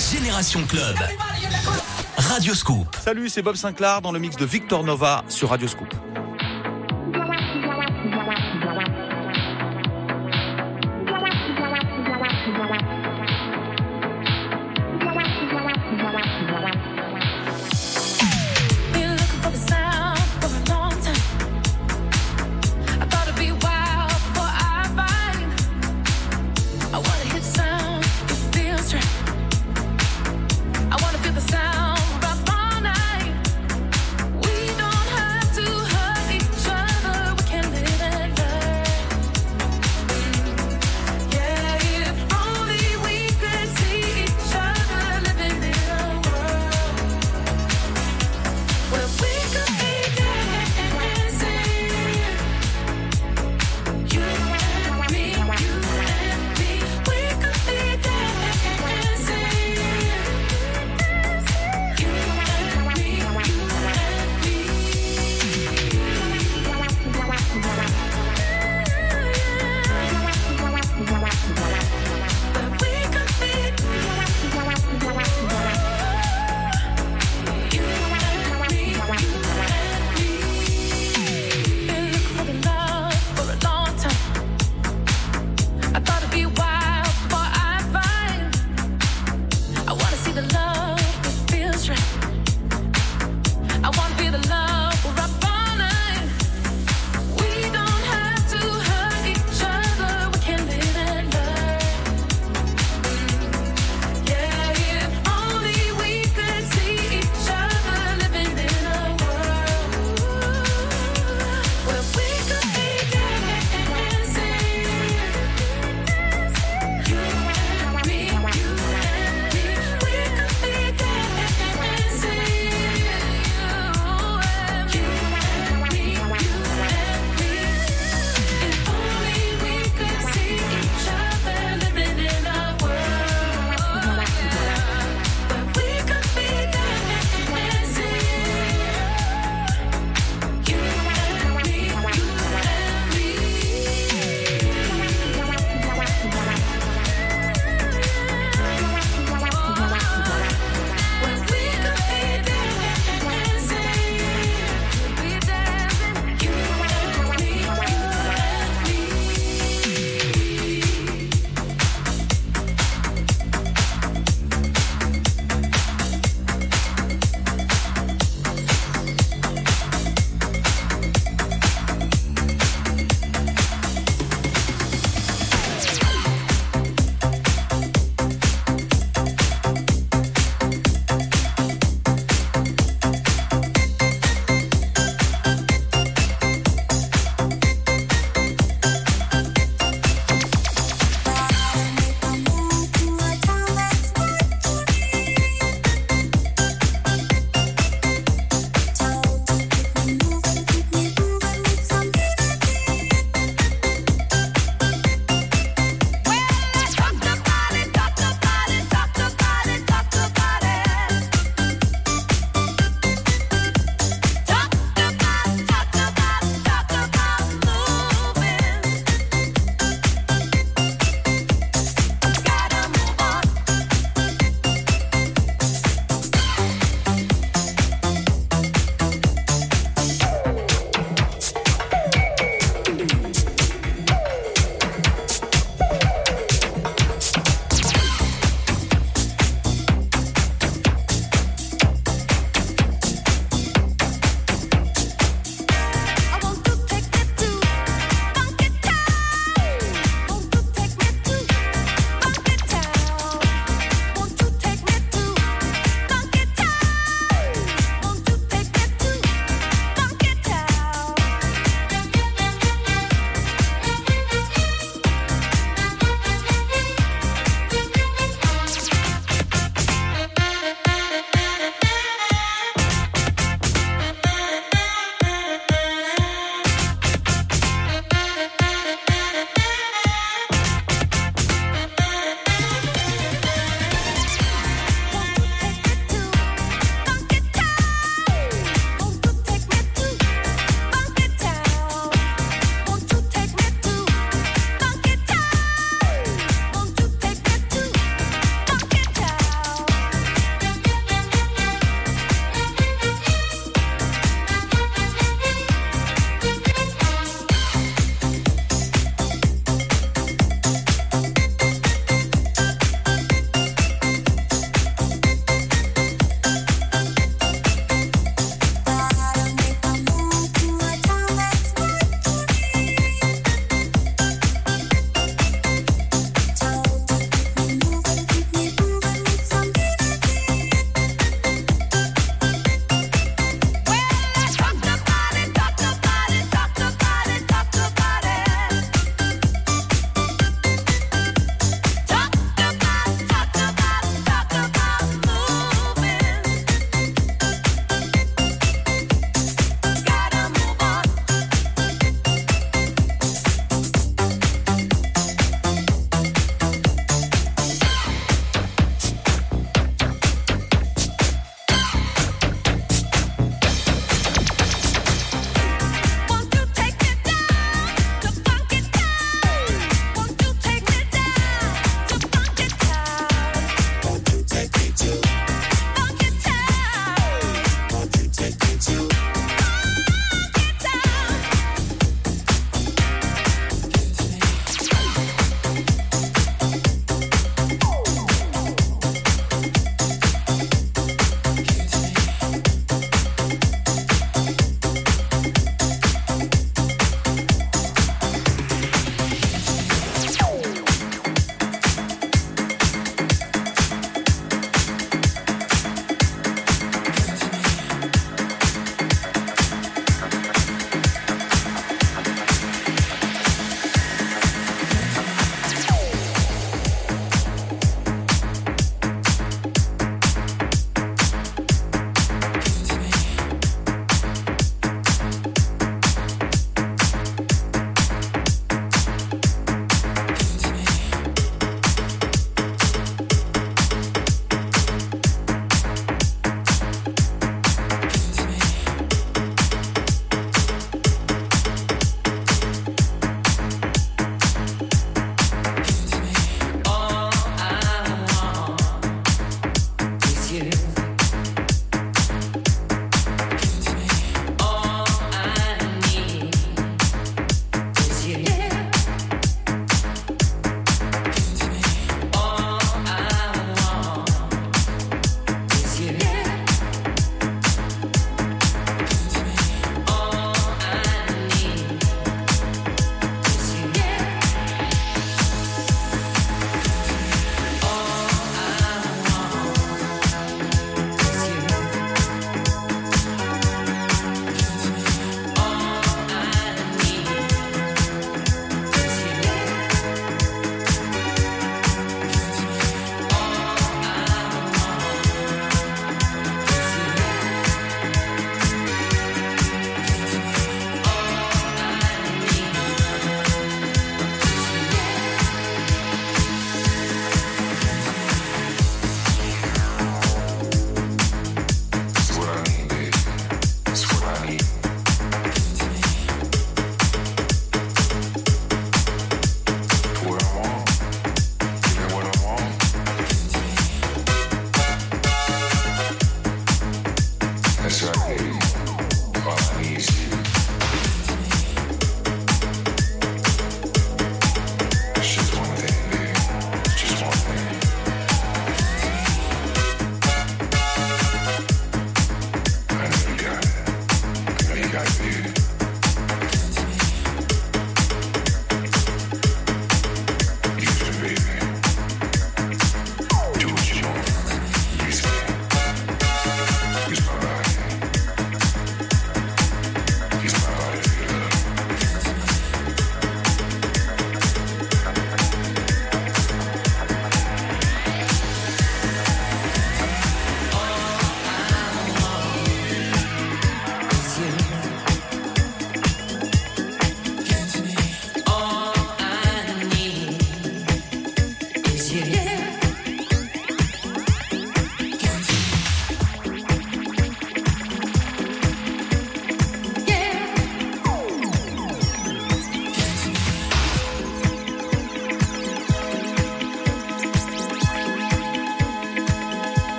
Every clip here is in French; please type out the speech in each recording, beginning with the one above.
Génération Club. Radio Scoop. Salut, c'est Bob Sinclair dans le mix de Victor Nova sur Radio Scoop.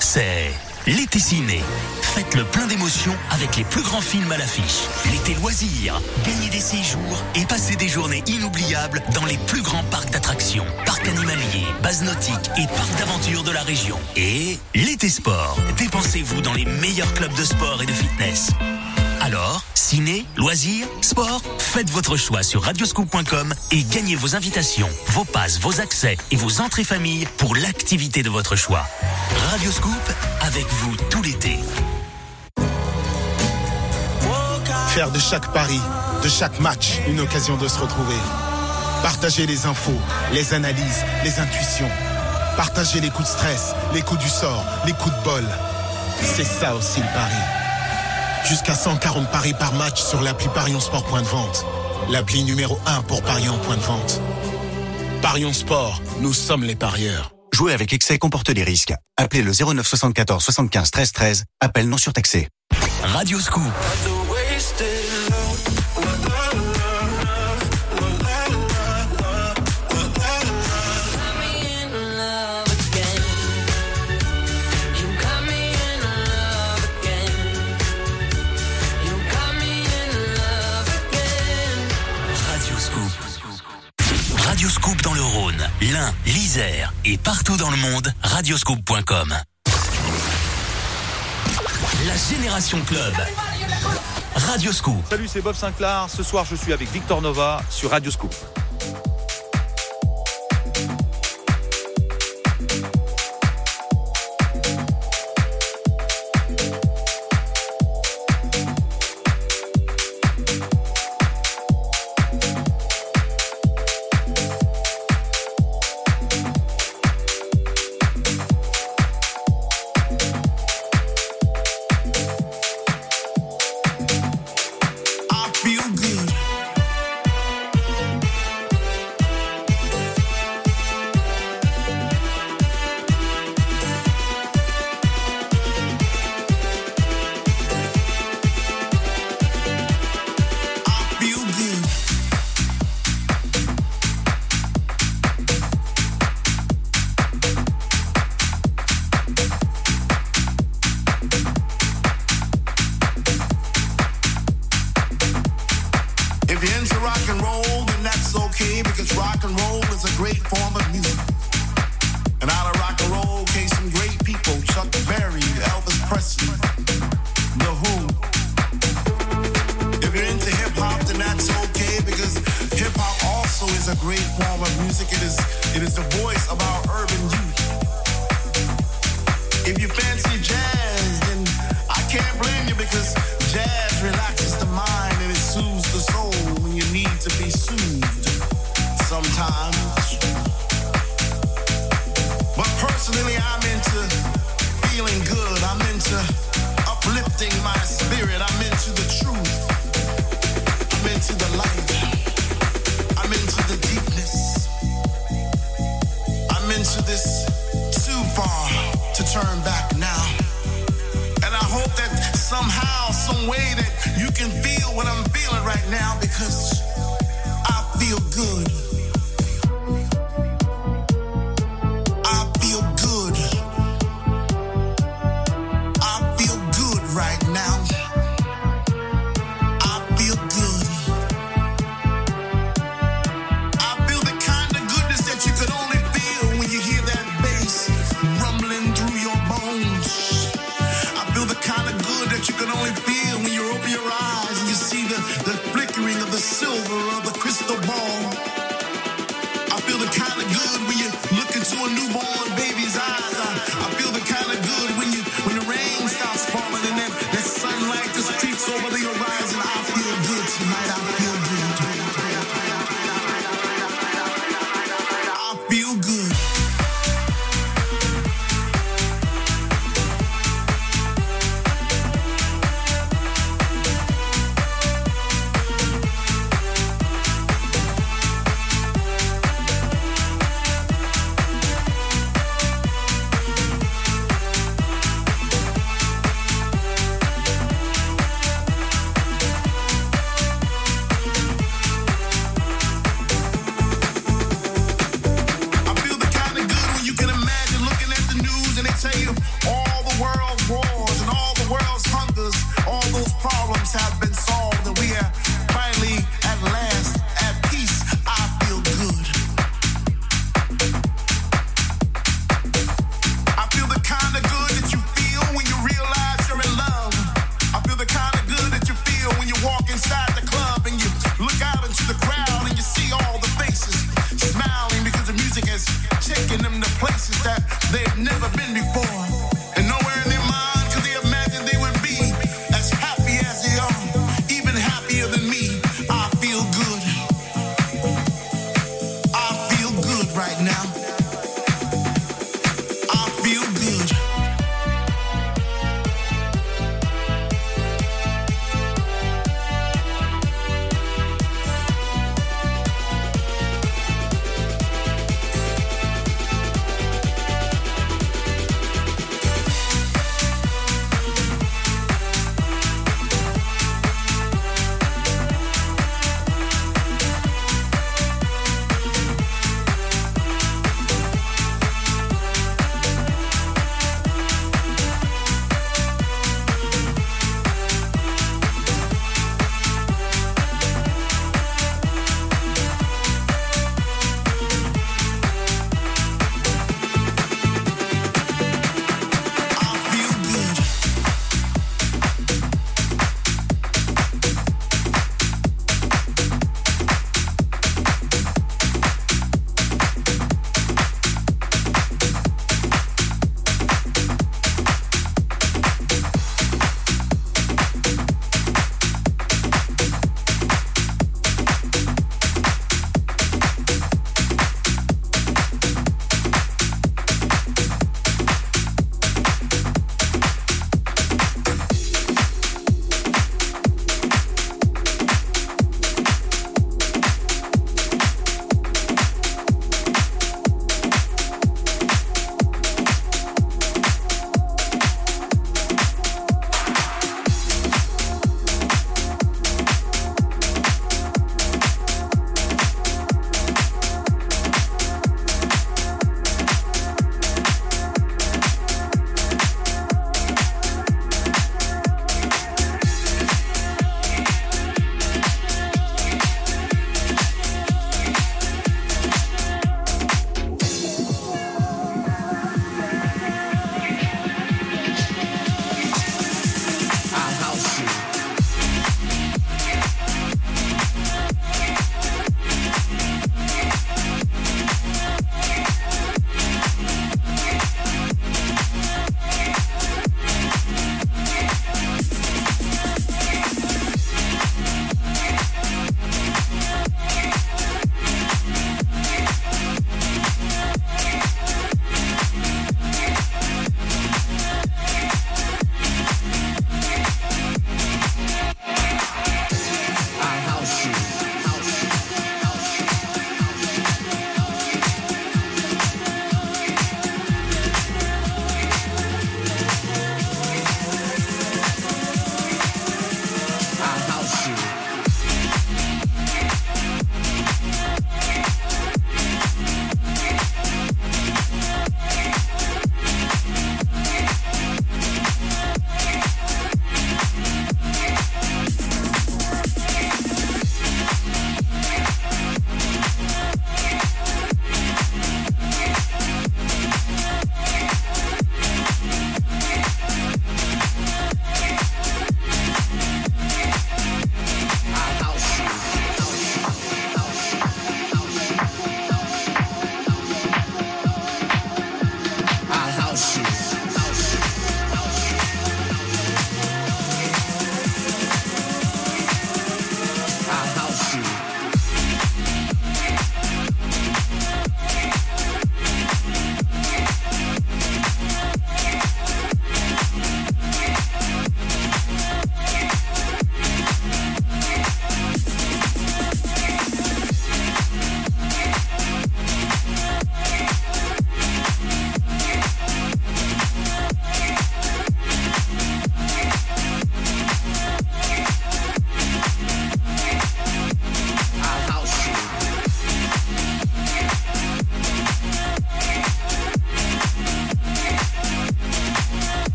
c'est l'été ciné. Faites le plein d'émotions avec les plus grands films à l'affiche. L'été loisirs, gagnez des séjours et passez des journées inoubliables dans les plus grands parcs d'attractions, parcs animaliers, bases nautiques et parcs d'aventure de la région. Et l'été sport, dépensez-vous dans les meilleurs clubs de sport et de fitness. Alors, ciné, loisirs, sport, Faites votre choix sur radioscoop.com et gagnez vos invitations, vos passes, vos accès et vos entrées famille pour l'activité de votre choix. Radioscoop, avec vous tout l'été. Faire de chaque pari, de chaque match, une occasion de se retrouver. Partager les infos, les analyses, les intuitions. Partager les coups de stress, les coups du sort, les coups de bol. C'est ça aussi le pari jusqu'à 140 paris par match sur l'appli Parion Sport Point de Vente. L'appli numéro 1 pour parier en point de vente. Parion Sport, nous sommes les parieurs. Jouer avec excès comporte des risques. Appelez le 09 74 75 13 13. Appel non surtaxé. Radio Scoop. l'Ain, l'Isère et partout dans le monde, radioscoop.com. La Génération Club. Radioscoop. Salut, c'est Bob Sinclair. Ce soir, je suis avec Victor Nova sur Radioscoop.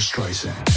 Streisand.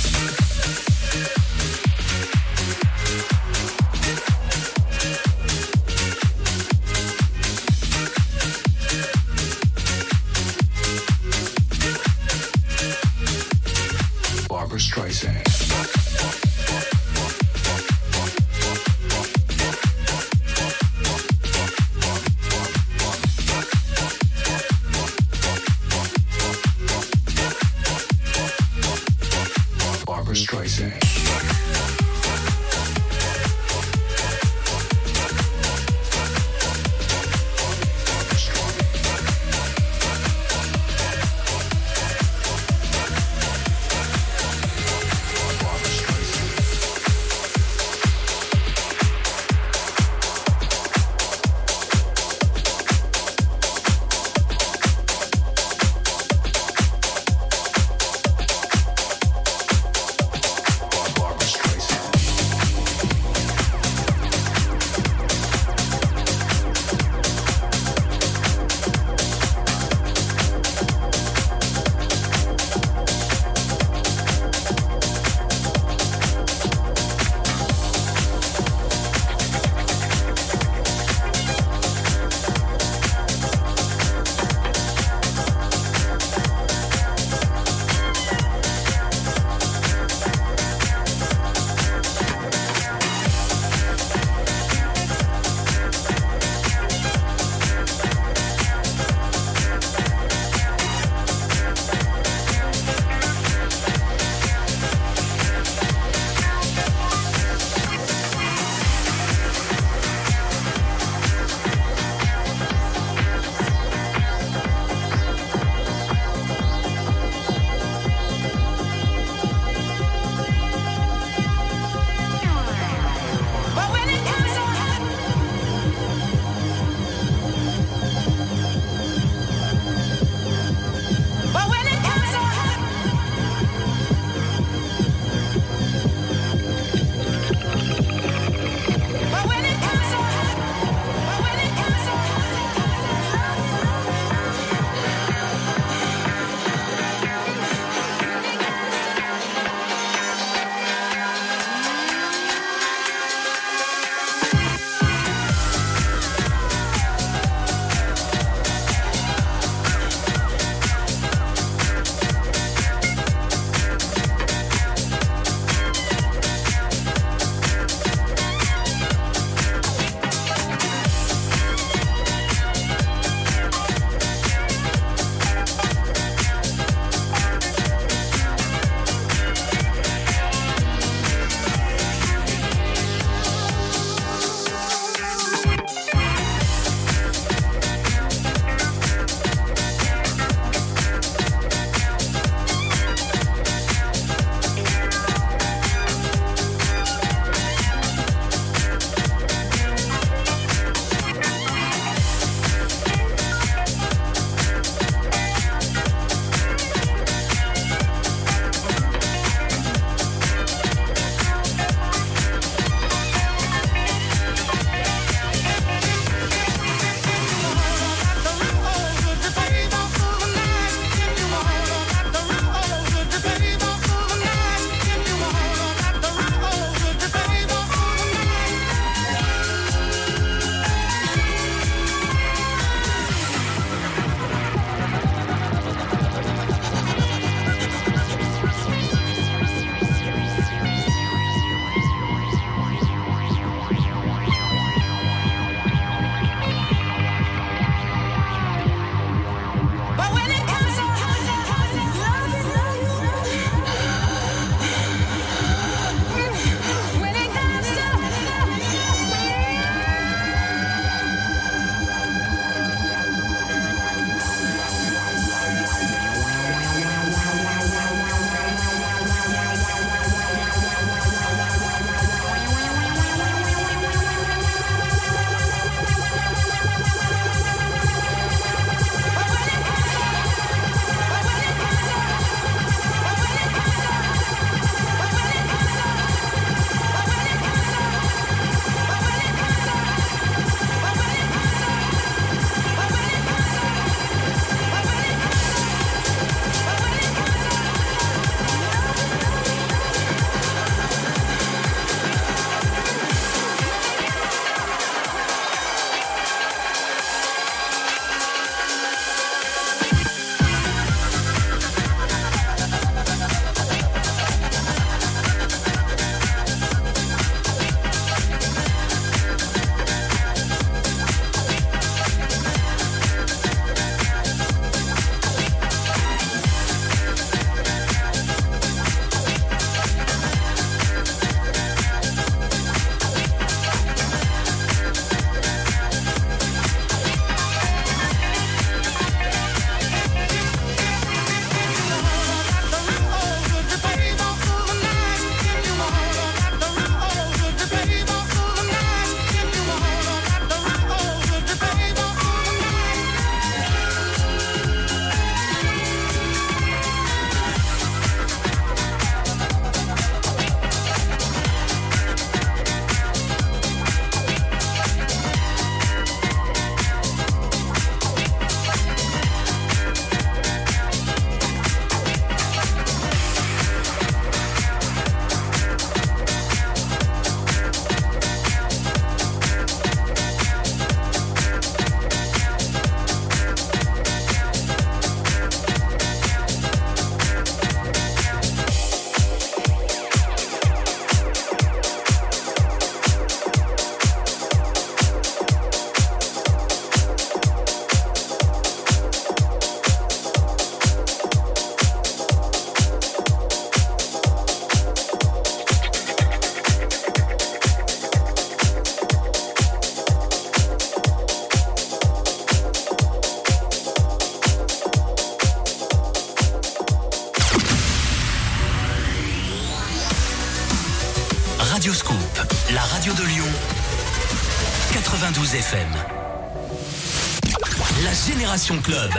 Génération Club.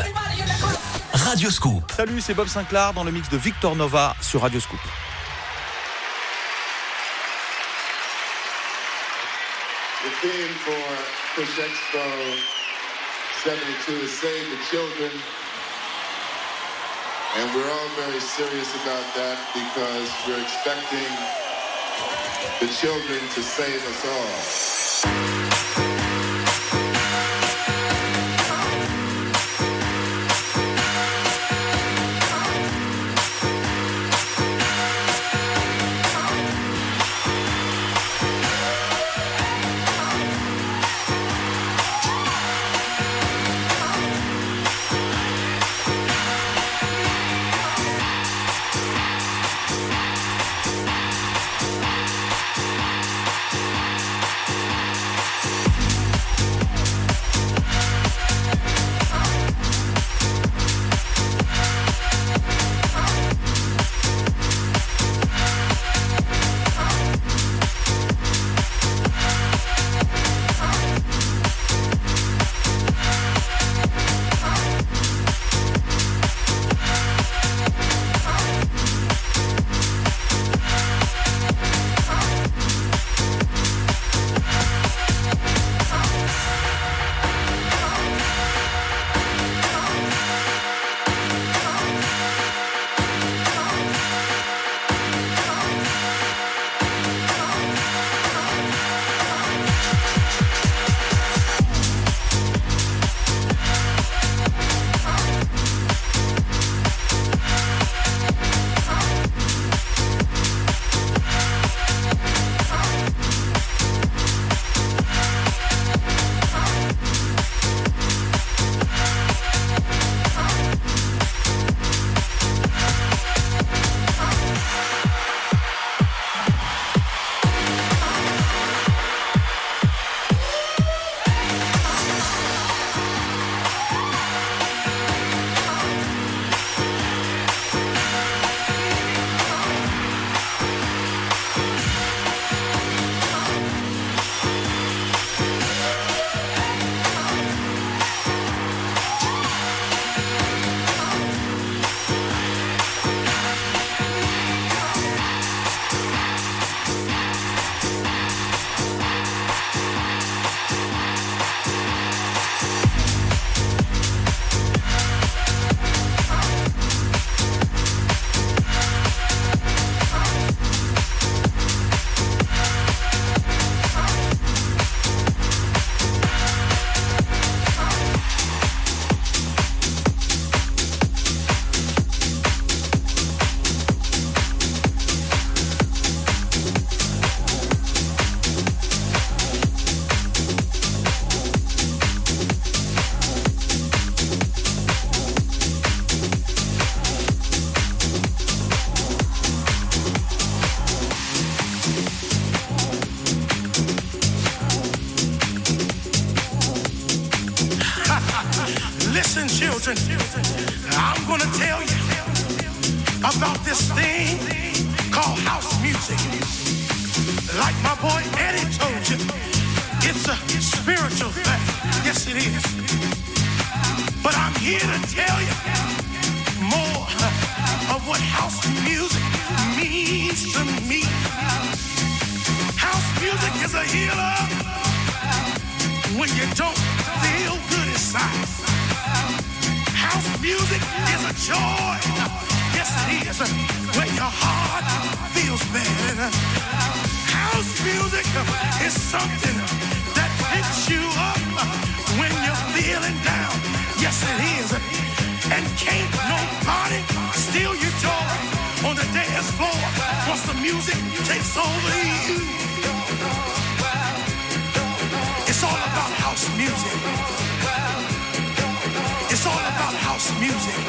Radio Scoop. Salut, c'est Bob Sinclair dans le mix de Victor Nova sur Radio Scoop. The theme for Push Expo 72 is Save the Children. And we're all very serious about that because we're expecting the children to save us all. Music is a joy. Yes, it is. When your heart feels bad. House music is something that picks you up when you're feeling down. Yes, it is. And can't nobody steal your joy on the dance floor once the music takes over you. Music.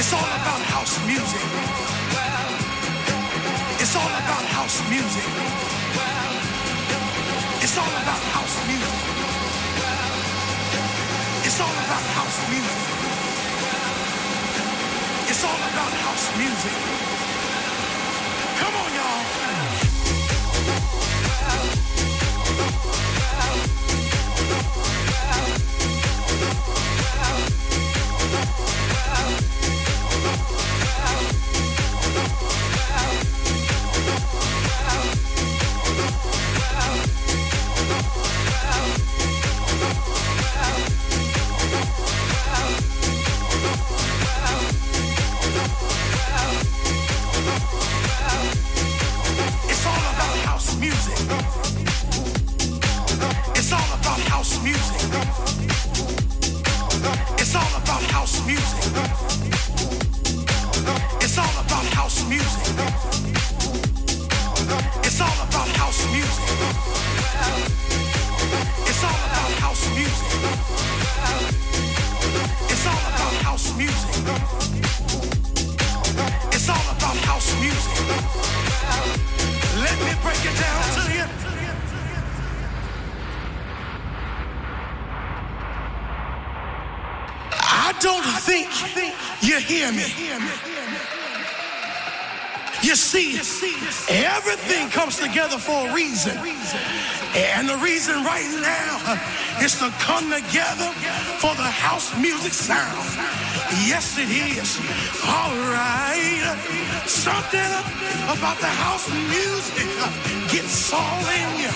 It's all about house music. It's all about house music. It's all about house music. It's all about house music. It's all about house music. music. It's all about house music. It's all about house music. It's all about house music. It's all about house music. It's all about house music. It's all about house music. It's all about house music everything comes together for a reason. And the reason right now is to come together for the house music sound. Yes, it is. All right. Something about the house music gets all in you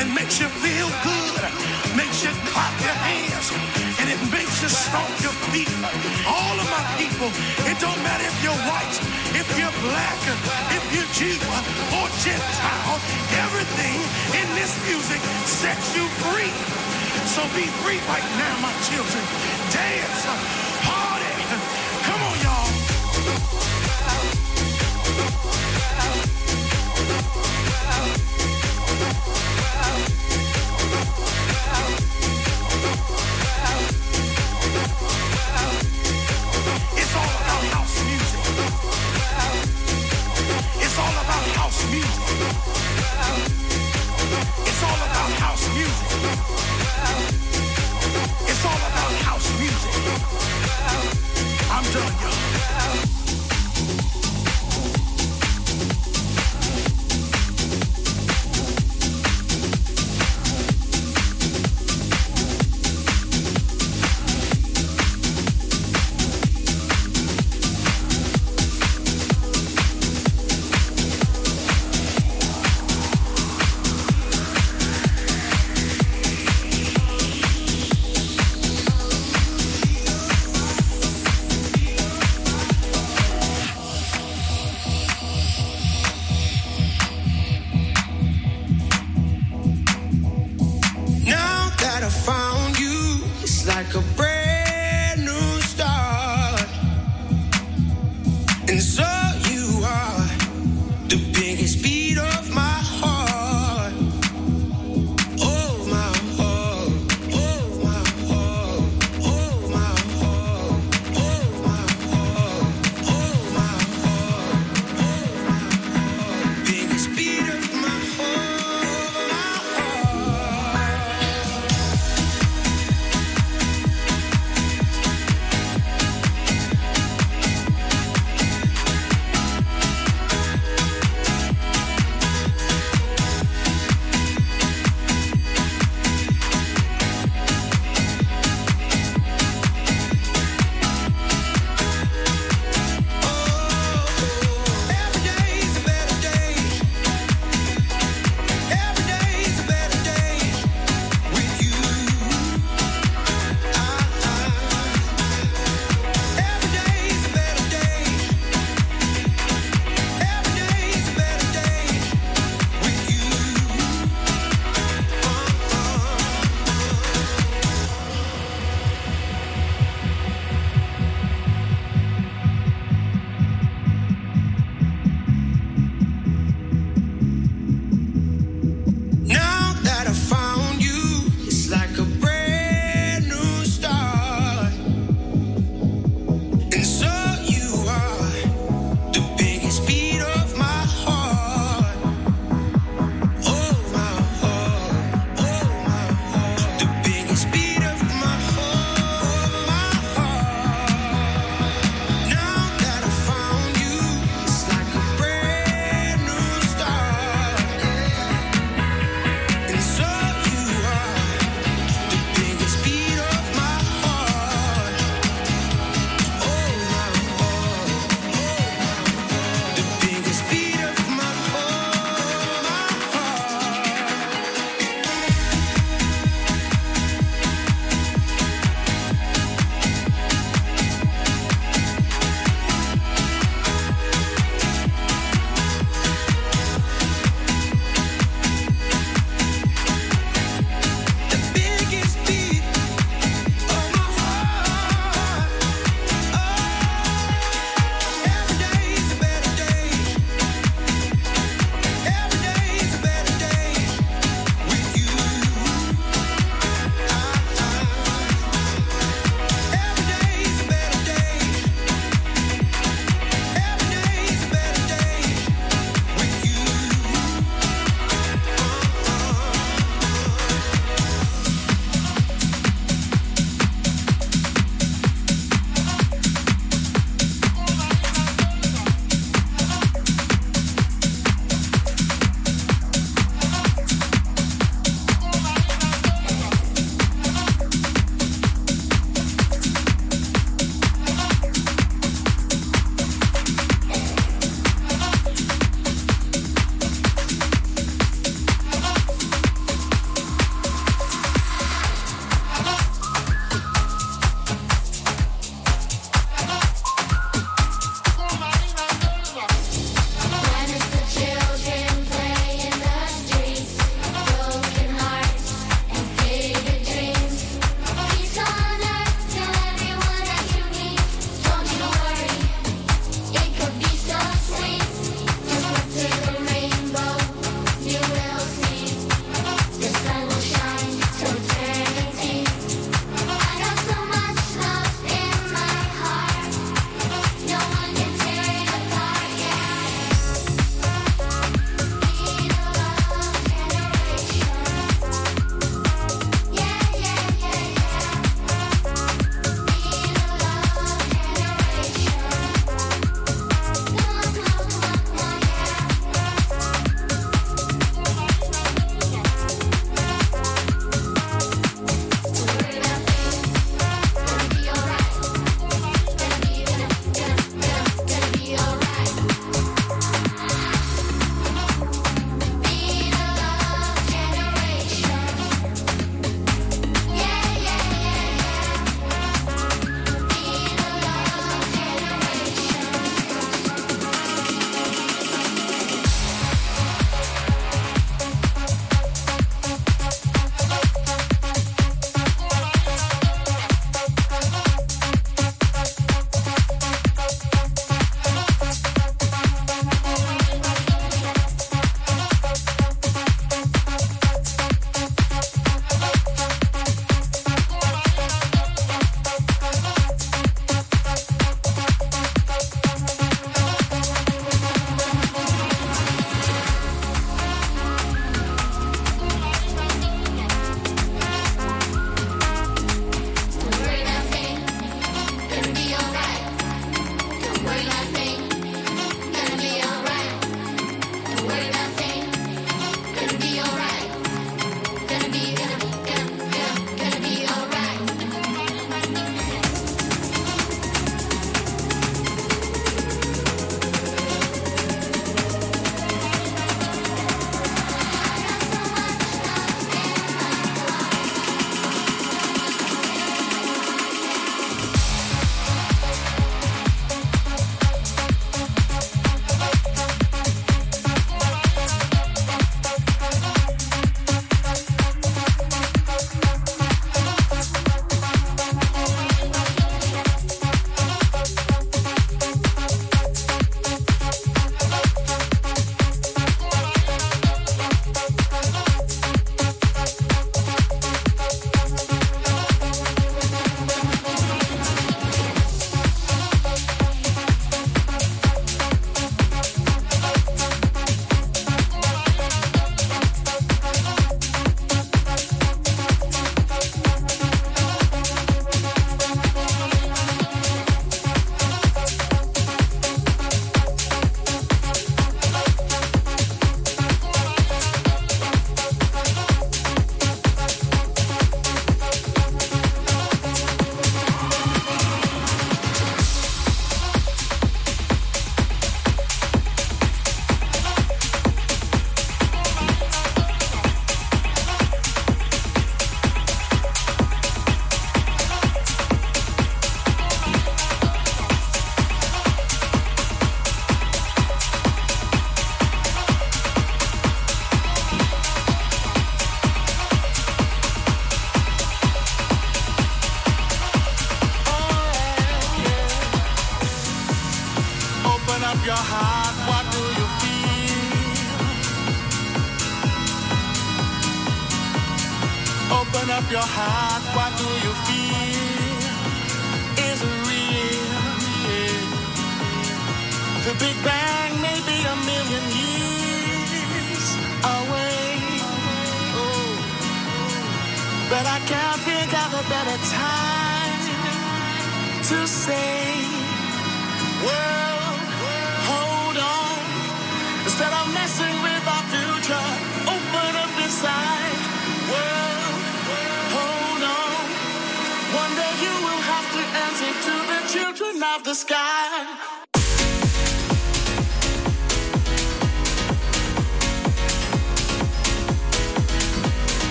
and makes you feel good, makes you clap your hands, and it makes you stomp your feet. All of my people, it don't matter if you're white, if you're black, if you're Jew or Gentile, everything in this music sets you free. So be free right now, my children. Dance, party. Come on, y'all. It's all about house music. It's all about house music. It's all about house music. It's all about house music. I'm done, y'all.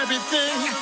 everything.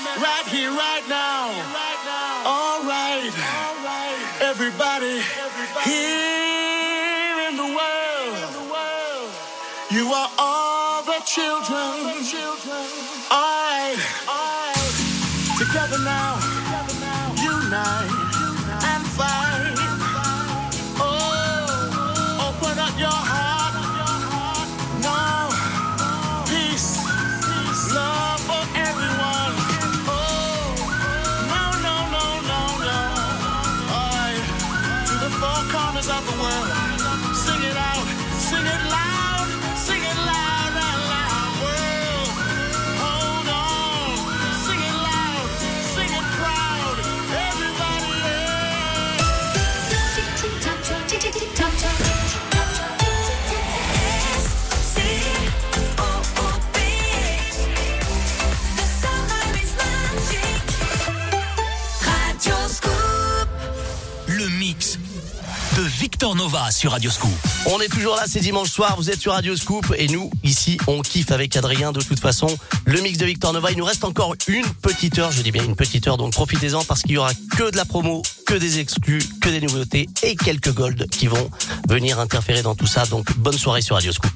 Victor Nova sur Radio Scoop. On est toujours là, c'est dimanche soir, vous êtes sur Radio Scoop et nous, ici, on kiffe avec Adrien de toute façon. Le mix de Victor Nova, il nous reste encore une petite heure, je dis bien une petite heure, donc profitez-en parce qu'il y aura que de la promo, que des exclus, que des nouveautés et quelques golds qui vont venir interférer dans tout ça. Donc bonne soirée sur Radio Scoop.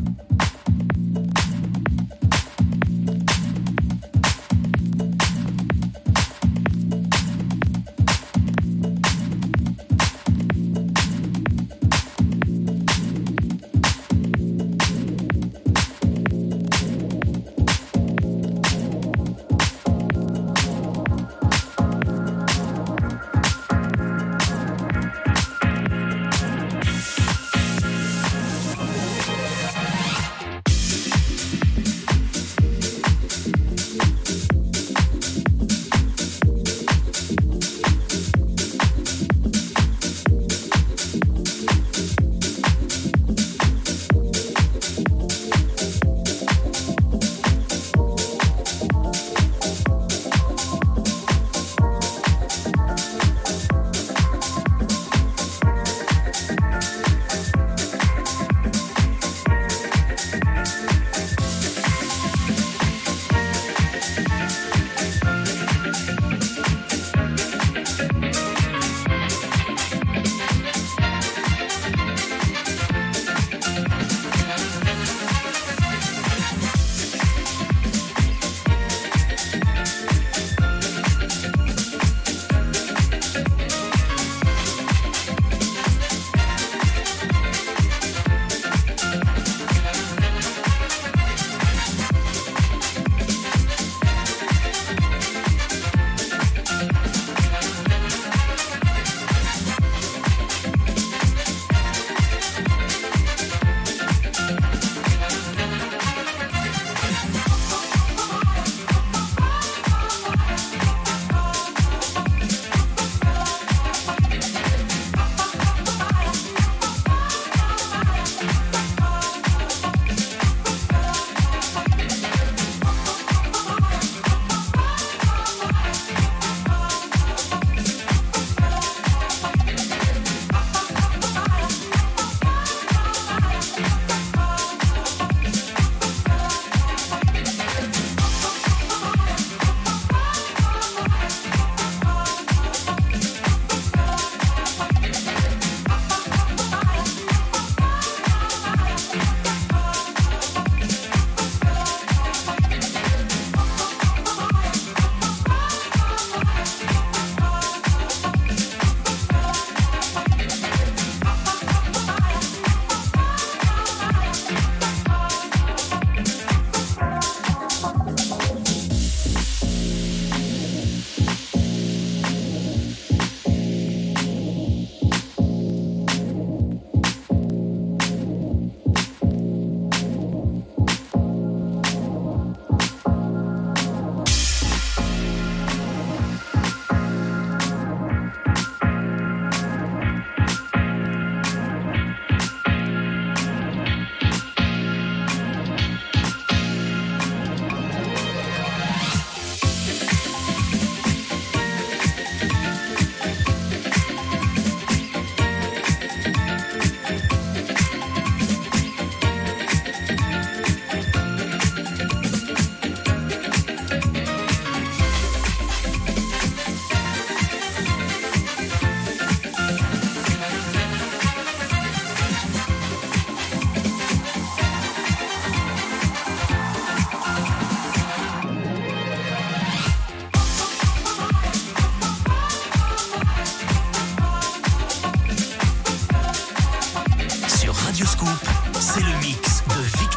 C'est le mix de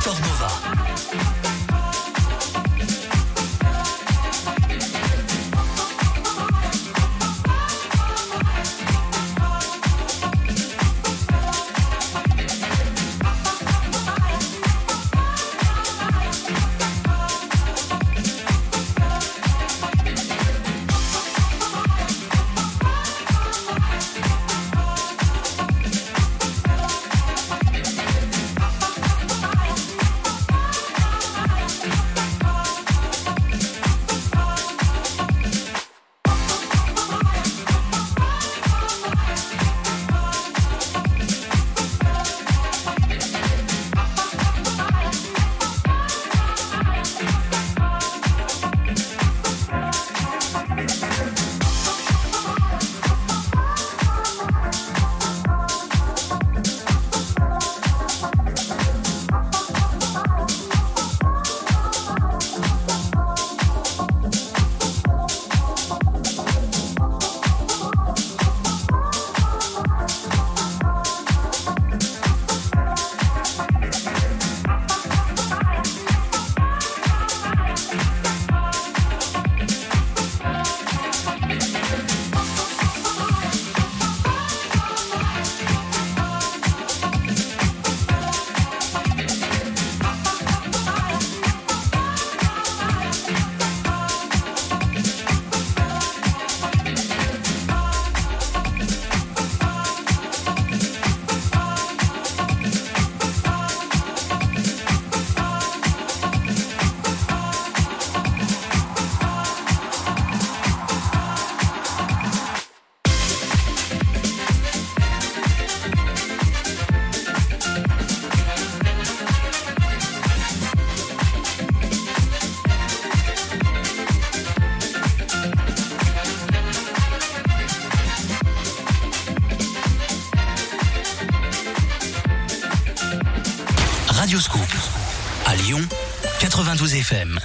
92 FM.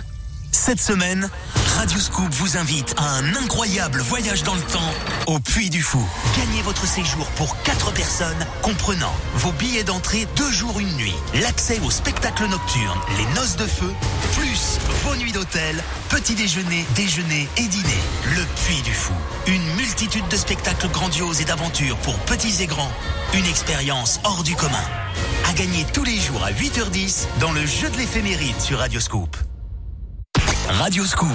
Cette semaine, Radio Scoop vous invite à un incroyable voyage dans le temps au Puy du Fou. Gagnez votre séjour pour 4 personnes, comprenant vos billets d'entrée deux jours, une nuit, l'accès au spectacle nocturne, les noces de feu, plus vos nuits d'hôtel, petit déjeuner, déjeuner et dîner. Le Puy du Fou. Une multitude de spectacles grandioses et d'aventures pour petits et grands. Une expérience hors du commun. Gagner tous les jours à 8h10 dans le jeu de l'éphéméride sur. Radio Scoop. Radio Scoop.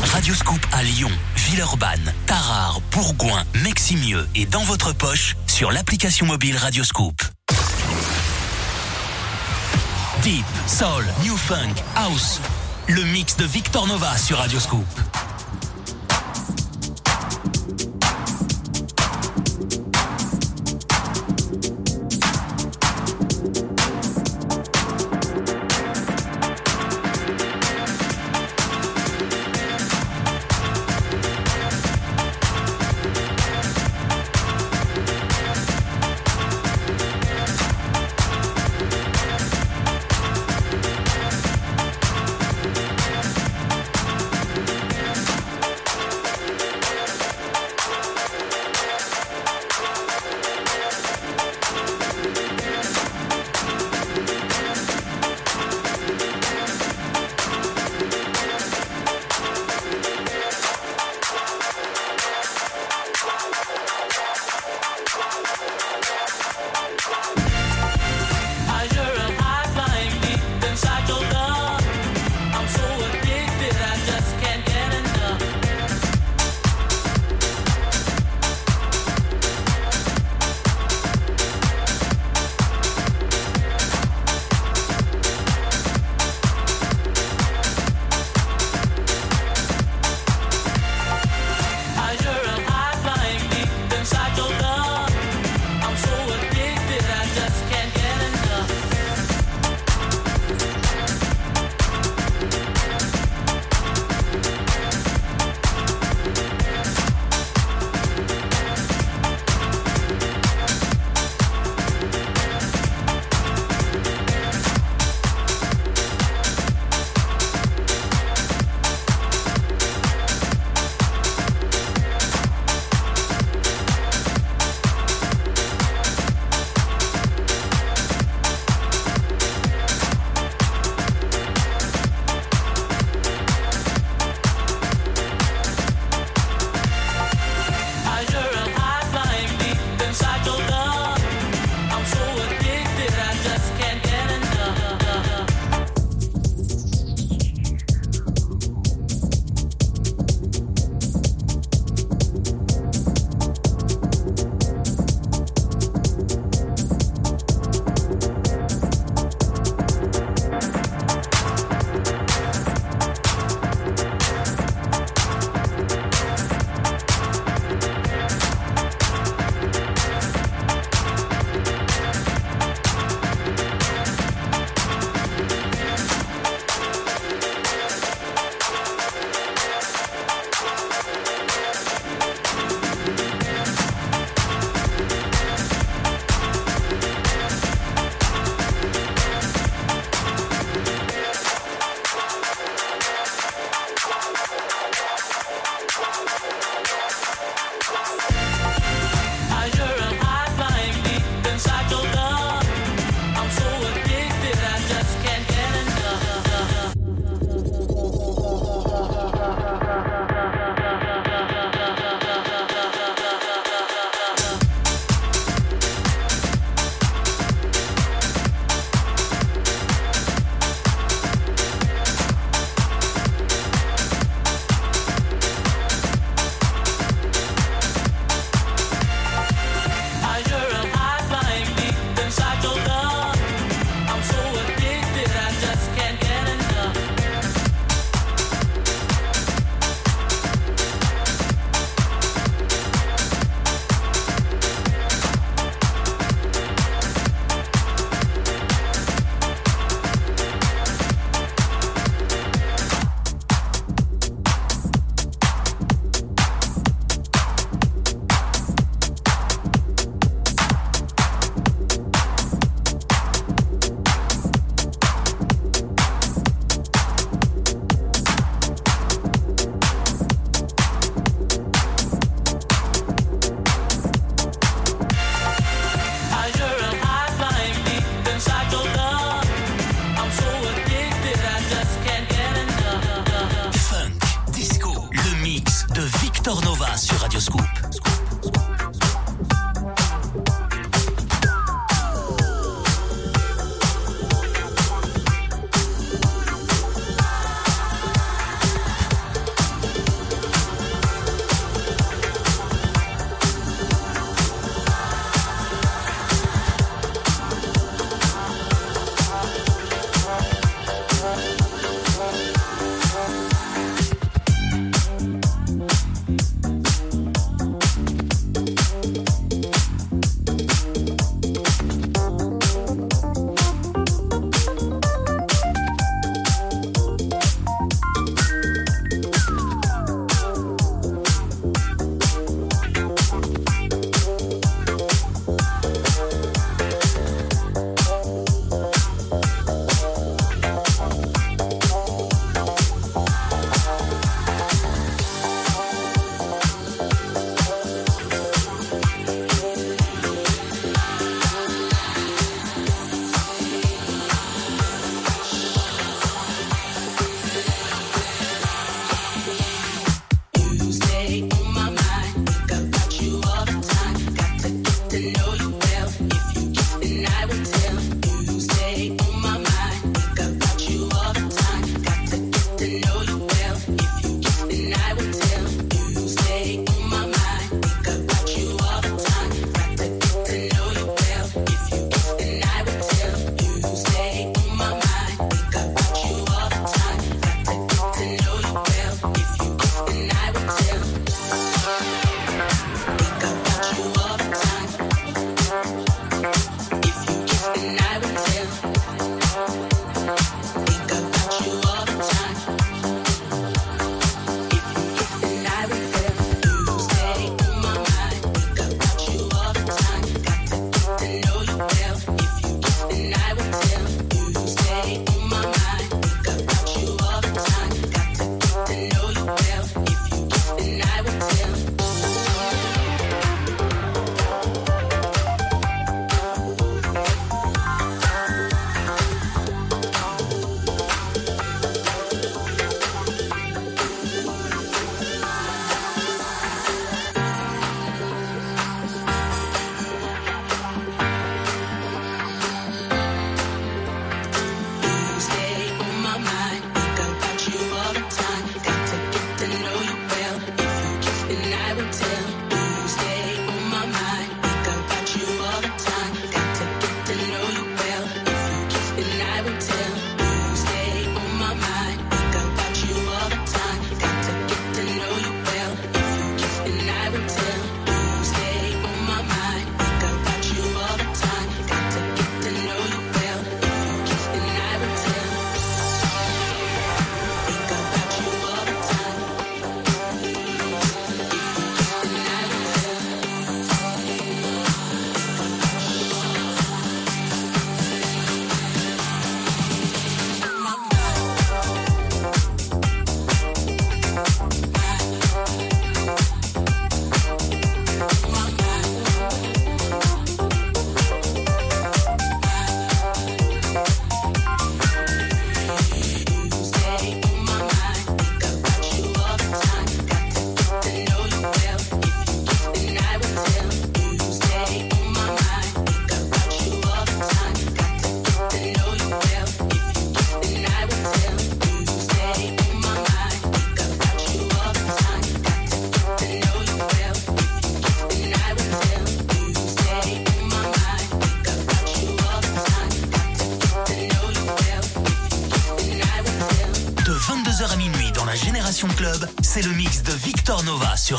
Radio Scoop à Lyon, Villeurbanne, Tarare, Bourgoin, Meximieux et dans votre poche sur l'application mobile Radio Scoop. Deep, Soul, New Funk, House. Le mix de Victor Nova sur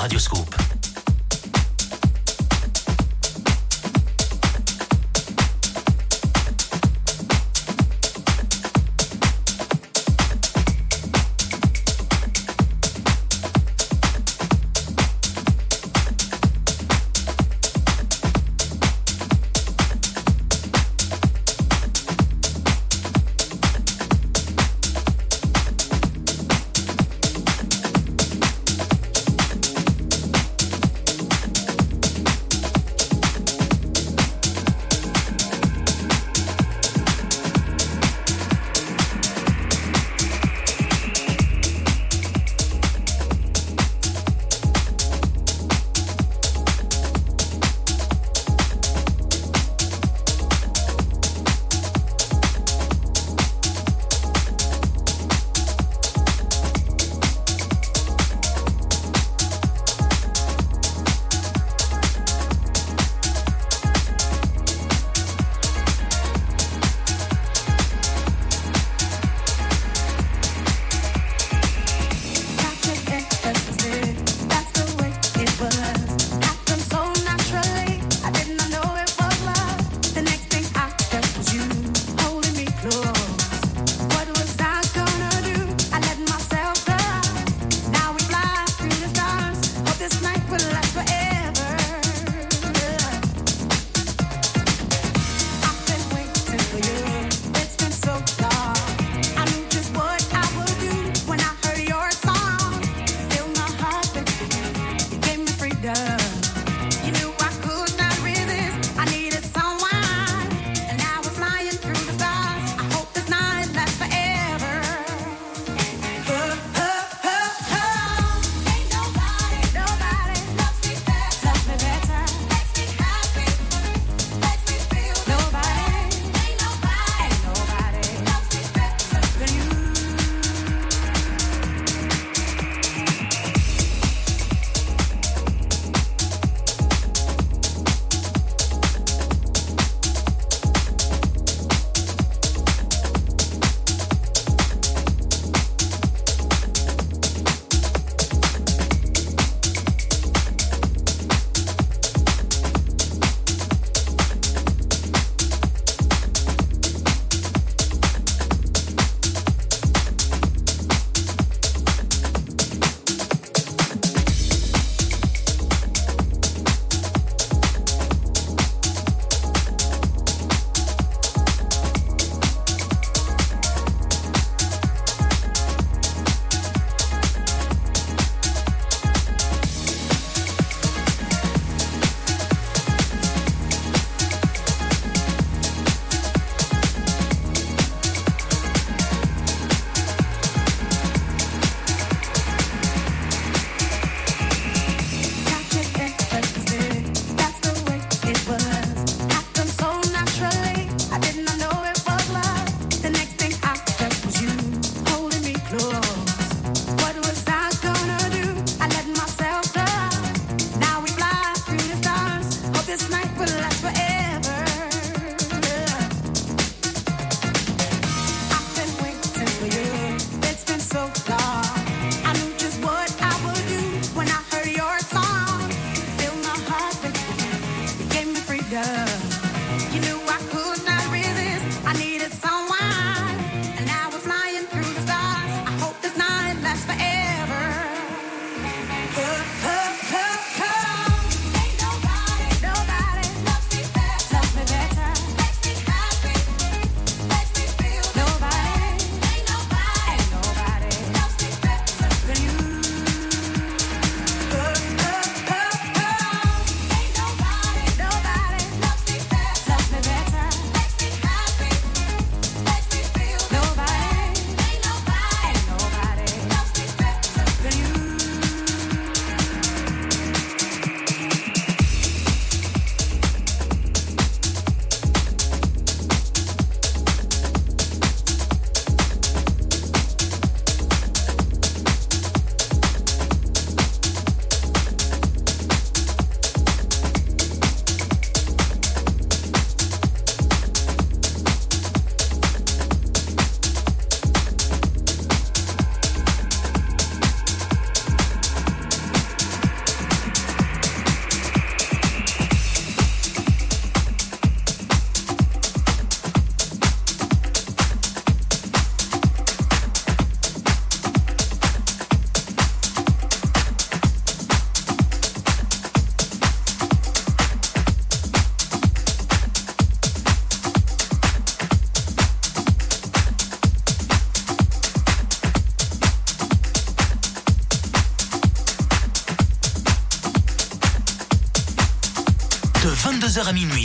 Radio Scoop.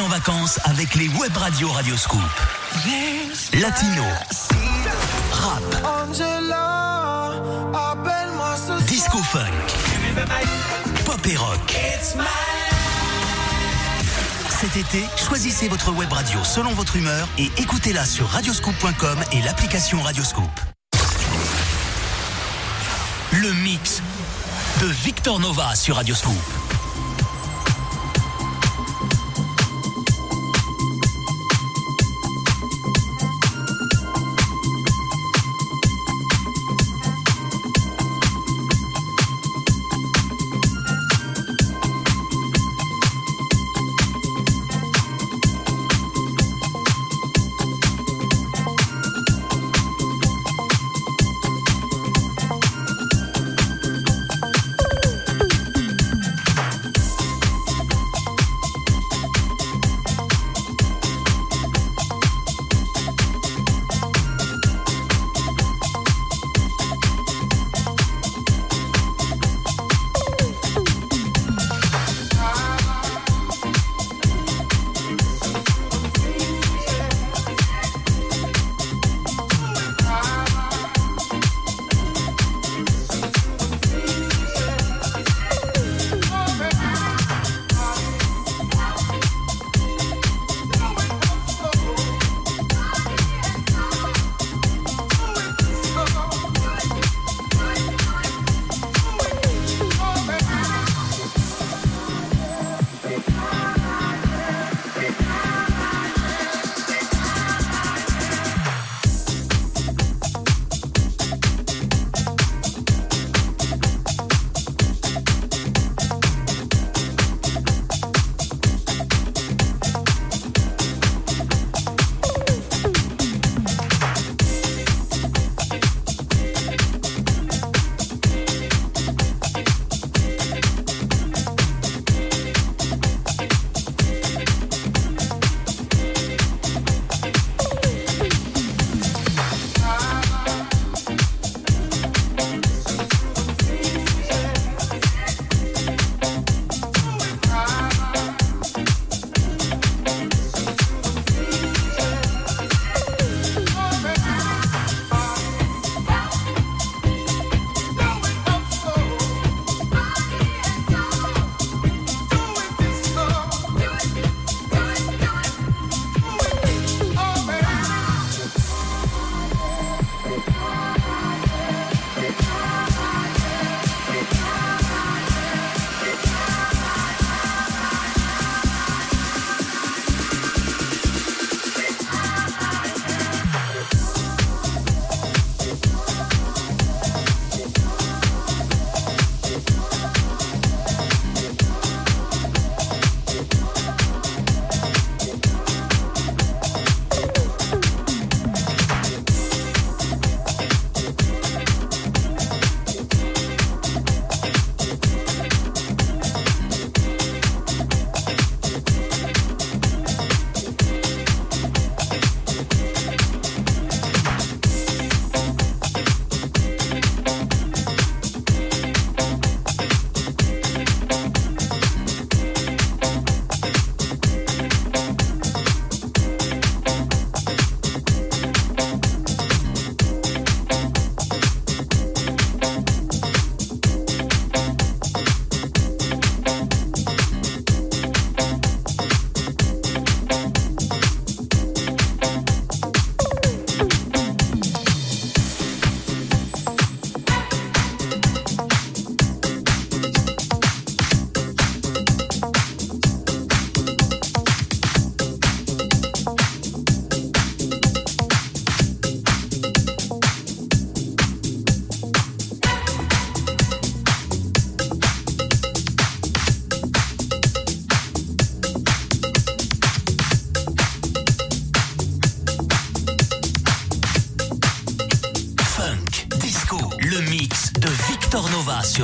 En vacances avec les web radios Radio Scoop. Latino, rap, disco funk, pop et rock. Cet été, choisissez votre web radio selon votre humeur et écoutez-la sur radioscoop.com et l'application Radioscoop. Le mix de Victor Nova sur Radioscoop.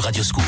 Radio Scoop.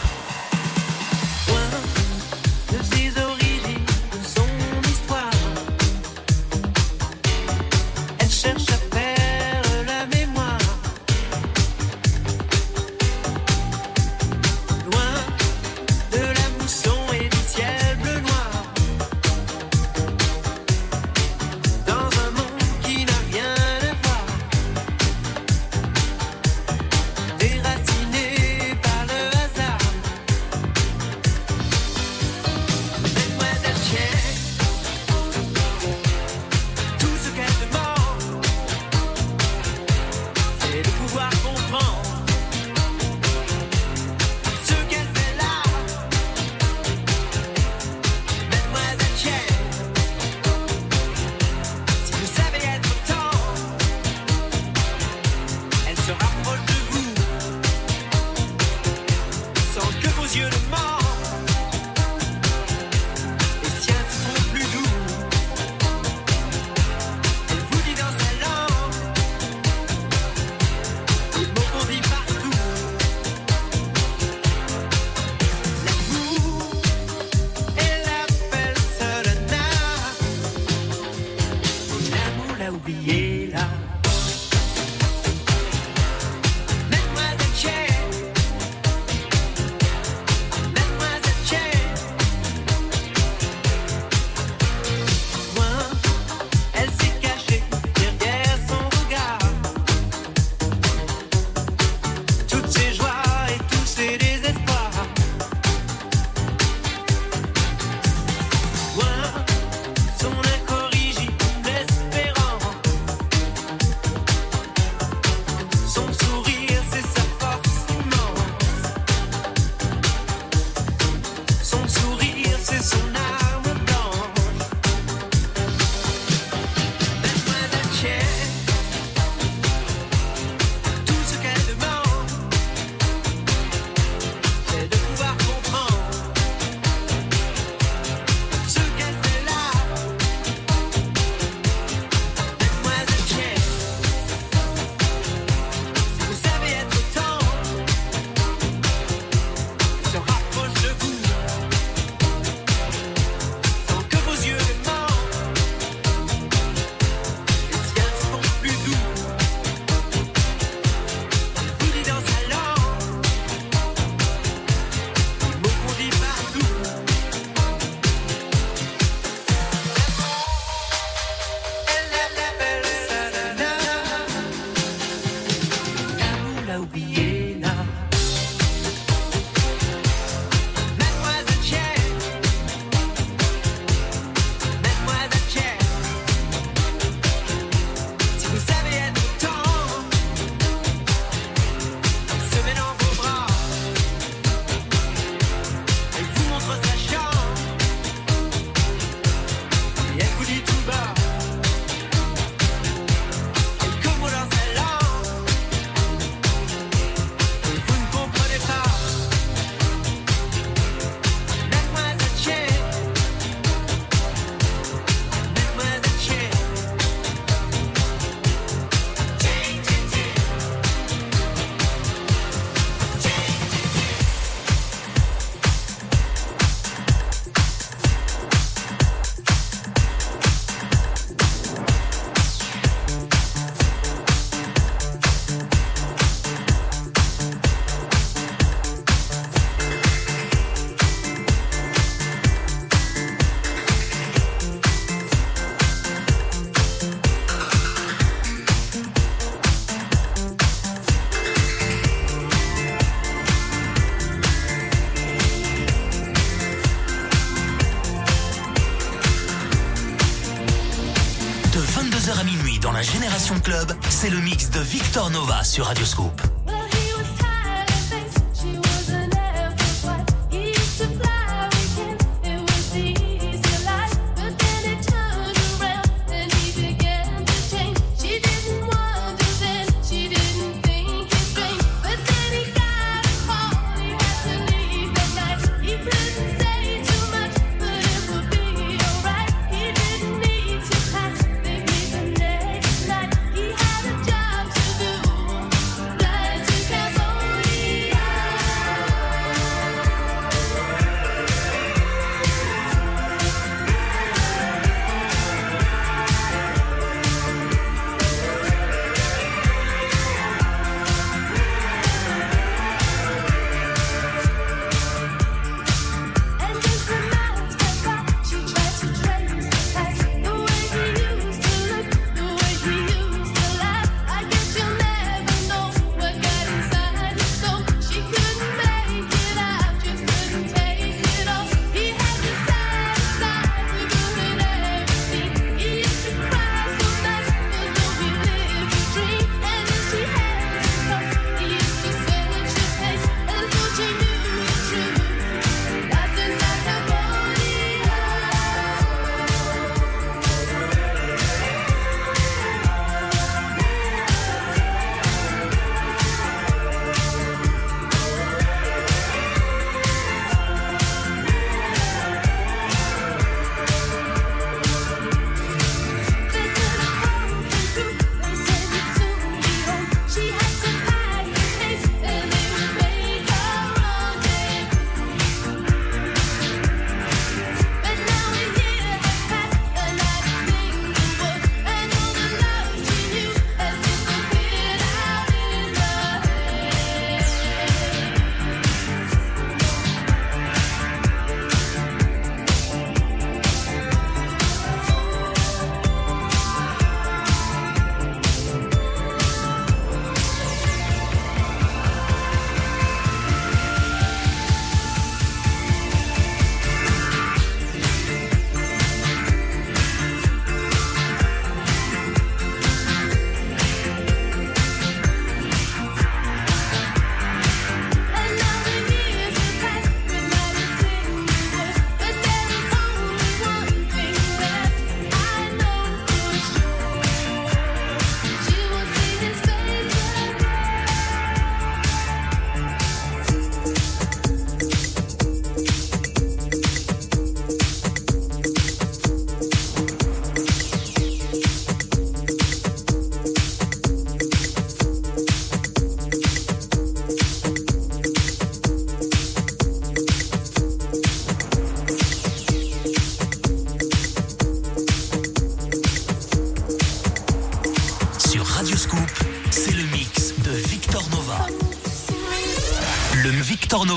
Victor Nova sur Radio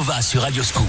Nova. Sur Radio Scoop.